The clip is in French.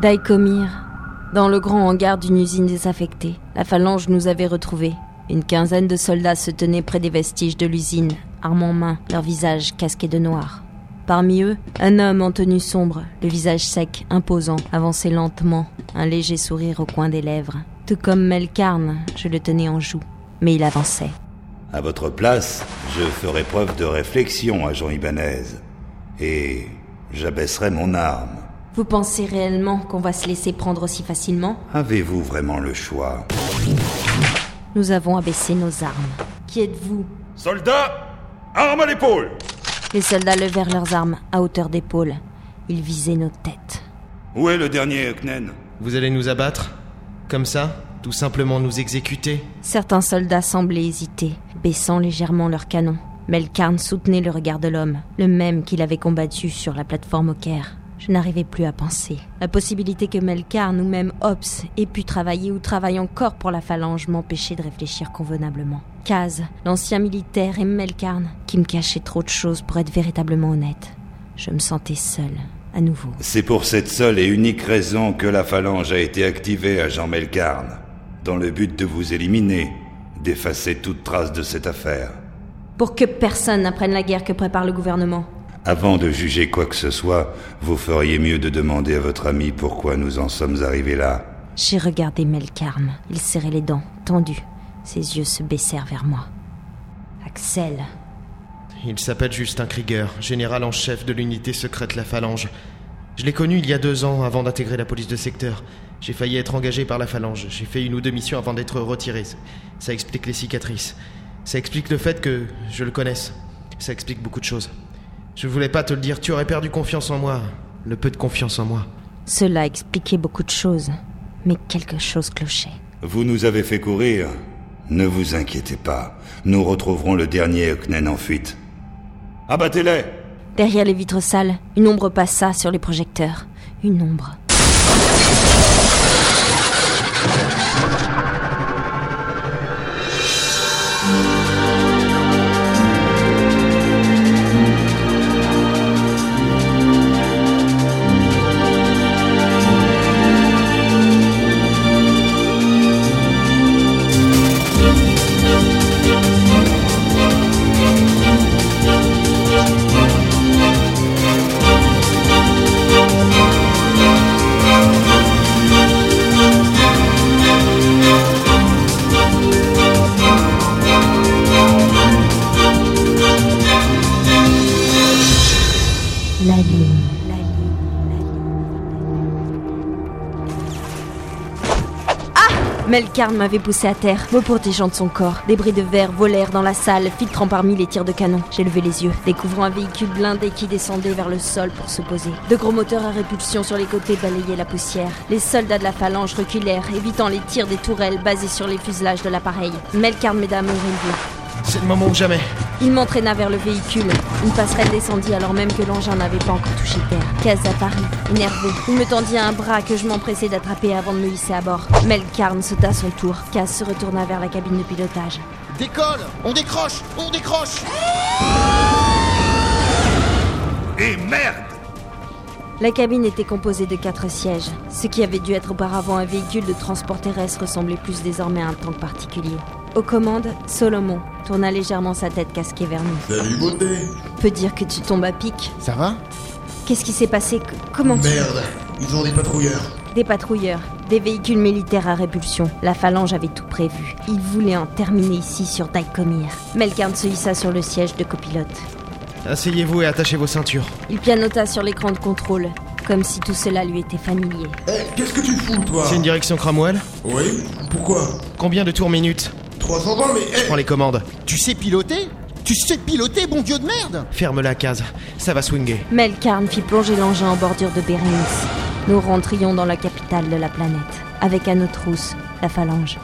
Daikomir, dans le grand hangar d'une usine désaffectée, la phalange nous avait retrouvés. Une quinzaine de soldats se tenaient près des vestiges de l'usine, armes en main, leurs visages casqués de noir. Parmi eux, un homme en tenue sombre, le visage sec, imposant, avançait lentement, un léger sourire au coin des lèvres. Tout comme Melkarn, je le tenais en joue, mais il avançait. À votre place, je ferai preuve de réflexion, agent Ibanez. Et j'abaisserai mon arme. Vous pensez réellement qu'on va se laisser prendre aussi facilement Avez-vous vraiment le choix Nous avons abaissé nos armes. Qui êtes-vous Soldats, armes à l'épaule Les soldats levèrent leurs armes à hauteur d'épaule. Ils visaient nos têtes. Où est le dernier Knen Vous allez nous abattre? Comme ça Tout simplement nous exécuter? Certains soldats semblaient hésiter, baissant légèrement leurs canons. Melkarn soutenait le regard de l'homme, le même qu'il avait combattu sur la plateforme au Caire. Je n'arrivais plus à penser. La possibilité que Melkarn ou même Ops ait pu travailler ou travaille encore pour la phalange m'empêchait de réfléchir convenablement. Kaz, l'ancien militaire, et Melkarn, qui me cachaient trop de choses pour être véritablement honnête. Je me sentais seule, à nouveau. C'est pour cette seule et unique raison que la phalange a été activée, agent Melkarn. Dans le but de vous éliminer, d'effacer toute trace de cette affaire. Pour que personne n'apprenne la guerre que prépare le gouvernement. Avant de juger quoi que ce soit, vous feriez mieux de demander à votre ami pourquoi nous en sommes arrivés là. J'ai regardé Melkarn. Il serrait les dents, tendu. Ses yeux se baissèrent vers moi. Axel. Il s'appelle Justin Krieger, général en chef de l'unité secrète La Phalange. Je l'ai connu il y a deux ans avant d'intégrer la police de secteur. J'ai failli être engagé par la Phalange. J'ai fait une ou deux missions avant d'être retiré. Ça explique les cicatrices. Ça explique le fait que je le connaisse. Ça explique beaucoup de choses. Je voulais pas te le dire, tu aurais perdu confiance en moi. Le peu de confiance en moi. Cela expliquait beaucoup de choses. Mais quelque chose clochait. Vous nous avez fait courir. Ne vous inquiétez pas. Nous retrouverons le dernier Knen en fuite. Abattez-les Derrière les vitres sales, une ombre passa sur les projecteurs. Une ombre. Melkarn m'avait poussé à terre, me protégeant de son corps. Des bris de verre volèrent dans la salle, filtrant parmi les tirs de canon. J'ai levé les yeux, découvrant un véhicule blindé qui descendait vers le sol pour se poser. De gros moteurs à répulsion sur les côtés balayaient la poussière. Les soldats de la phalange reculèrent, évitant les tirs des tourelles basées sur les fuselages de l'appareil. Melkarn m'aida à me. C'est le moment ou jamais. Il m'entraîna vers le véhicule. Une passerelle descendit alors même que l'engin n'avait pas encore touché terre. Kaz apparut, énervé. Il me tendit un bras que je m'empressais d'attraper avant de me hisser à bord. Melkarn sauta à son tour. Kaz se retourna vers la cabine de pilotage. Décolle On décroche On décroche Et merde La cabine était composée de quatre sièges. Ce qui avait dû être auparavant un véhicule de transport terrestre ressemblait plus désormais à un tank particulier. Aux commandes, Solomon tourna légèrement sa tête casquée vers nous. Salut beauté Peut dire que tu tombes à pic. Ça va? Qu'est-ce qui s'est passé? Comment tu... Merde Ils ont des patrouilleurs. Des patrouilleurs, des véhicules militaires à répulsion. La phalange avait tout prévu. Ils voulaient en terminer ici sur Daikomir. Melkarn se hissa sur le siège de copilote. Asseyez-vous et attachez vos ceintures. Il pianota sur l'écran de contrôle, comme si tout cela lui était familier. Eh, qu'est-ce que tu fous, toi? C'est une direction Cramwell Oui Pourquoi? Combien de tours minutes? 320, mais... eh, Prends les commandes. Tu sais piloter? Tu sais piloter, bon dieu de merde? Ferme la case. Ça va swinger. Melkarn fit plonger l'engin en bordure de Bérénice. Nous rentrions dans la capitale de la planète, avec à nos trousses la phalange.